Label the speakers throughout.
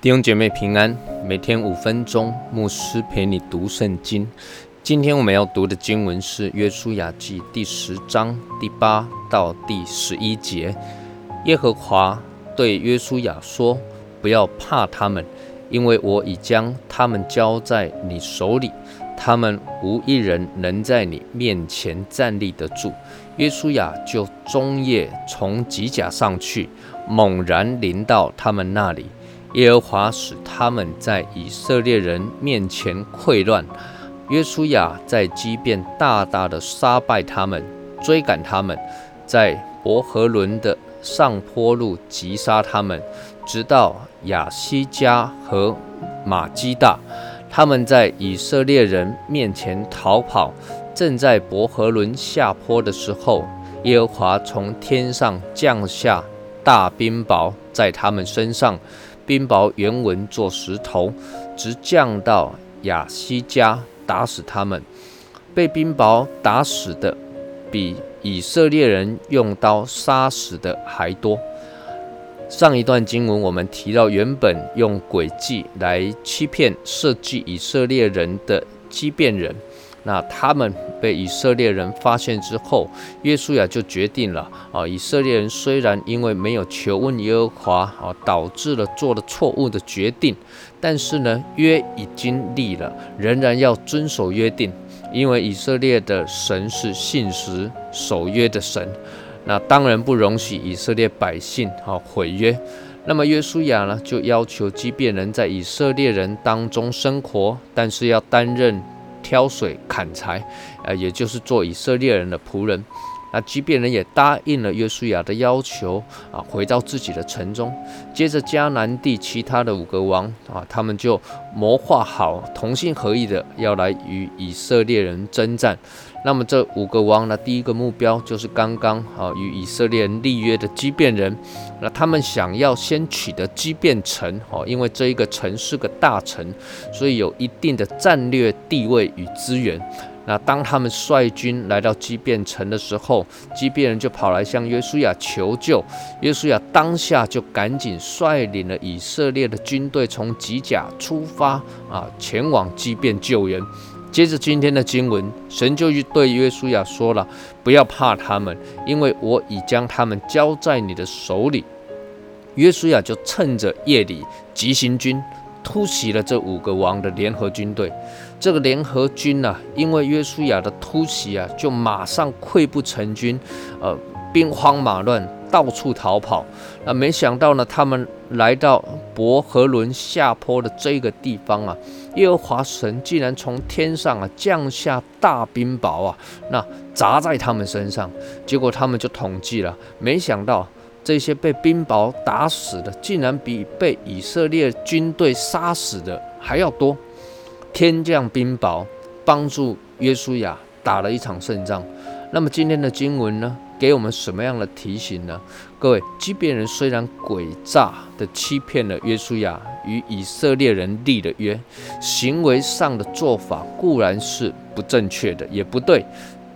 Speaker 1: 弟兄姐妹平安，每天五分钟，牧师陪你读圣经。今天我们要读的经文是《约书亚记》第十章第八到第十一节。耶和华对约书亚说：“不要怕他们，因为我已将他们交在你手里，他们无一人能在你面前站立得住。”约书亚就终夜从吉甲上去，猛然临到他们那里。耶和华使他们在以色列人面前溃乱，约书亚在基变大大的杀败他们，追赶他们，在伯和伦的上坡路击杀他们，直到亚西加和马基大。他们在以色列人面前逃跑，正在伯和伦下坡的时候，耶和华从天上降下大冰雹在他们身上。冰雹原文做石头，直降到亚西加，打死他们。被冰雹打死的，比以色列人用刀杀死的还多。上一段经文我们提到，原本用诡计来欺骗、设计以色列人的畸变人。那他们被以色列人发现之后，约书亚就决定了啊，以色列人虽然因为没有求问耶和华啊，导致了做了错误的决定，但是呢，约已经立了，仍然要遵守约定，因为以色列的神是信实守约的神，那当然不容许以色列百姓啊毁约。那么约书亚呢，就要求即便人在以色列人当中生活，但是要担任。挑水砍柴，呃，也就是做以色列人的仆人。那即便人也答应了约书亚的要求啊，回到自己的城中。接着迦南地其他的五个王啊，他们就谋划好，同心合意的要来与以色列人征战。那么这五个王呢，第一个目标就是刚刚啊与以色列人立约的基变人。那他们想要先取得基变城哦，因为这一个城是个大城，所以有一定的战略地位与资源。那当他们率军来到基变城的时候，基变人就跑来向约书亚求救。约书亚当下就赶紧率领了以色列的军队从吉甲出发啊，前往基变救援。接着今天的经文，神就对约书亚说了：“不要怕他们，因为我已将他们交在你的手里。”约书亚就趁着夜里急行军。突袭了这五个王的联合军队，这个联合军呢，因为约书亚的突袭啊，就马上溃不成军，呃，兵荒马乱，到处逃跑。那没想到呢，他们来到伯和伦下坡的这个地方啊，耶和华神竟然从天上啊降下大冰雹啊，那砸在他们身上，结果他们就统计了，没想到。这些被冰雹打死的，竟然比被以色列军队杀死的还要多。天降冰雹，帮助约书亚打了一场胜仗。那么今天的经文呢，给我们什么样的提醒呢？各位，即便人虽然诡诈的欺骗了约书亚，与以色列人立了约，行为上的做法固然是不正确的，也不对，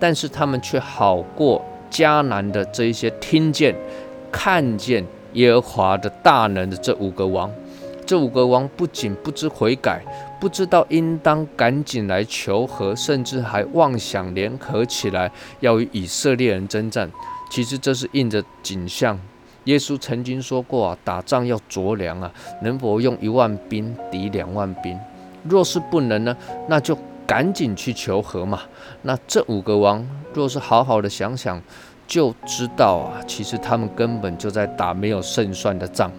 Speaker 1: 但是他们却好过迦南的这一些听见。看见耶和华的大能的这五个王，这五个王不仅不知悔改，不知道应当赶紧来求和，甚至还妄想联合起来要与以色列人征战。其实这是印着景象。耶稣曾经说过啊，打仗要酌量啊，能否用一万兵抵两万兵？若是不能呢，那就赶紧去求和嘛。那这五个王若是好好的想想。就知道啊，其实他们根本就在打没有胜算的仗。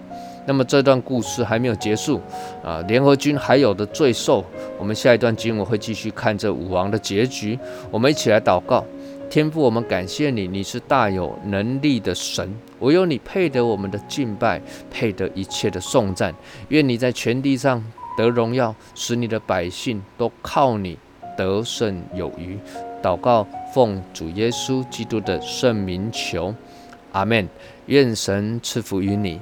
Speaker 1: 那么这段故事还没有结束啊，联合军还有的罪受。我们下一段经文会继续看这武王的结局。我们一起来祷告，天父，我们感谢你，你是大有能力的神，唯有你配得我们的敬拜，配得一切的颂赞。愿你在全地上得荣耀，使你的百姓都靠你得胜有余。祷告，奉主耶稣基督的圣名求，阿门。愿神赐福于你。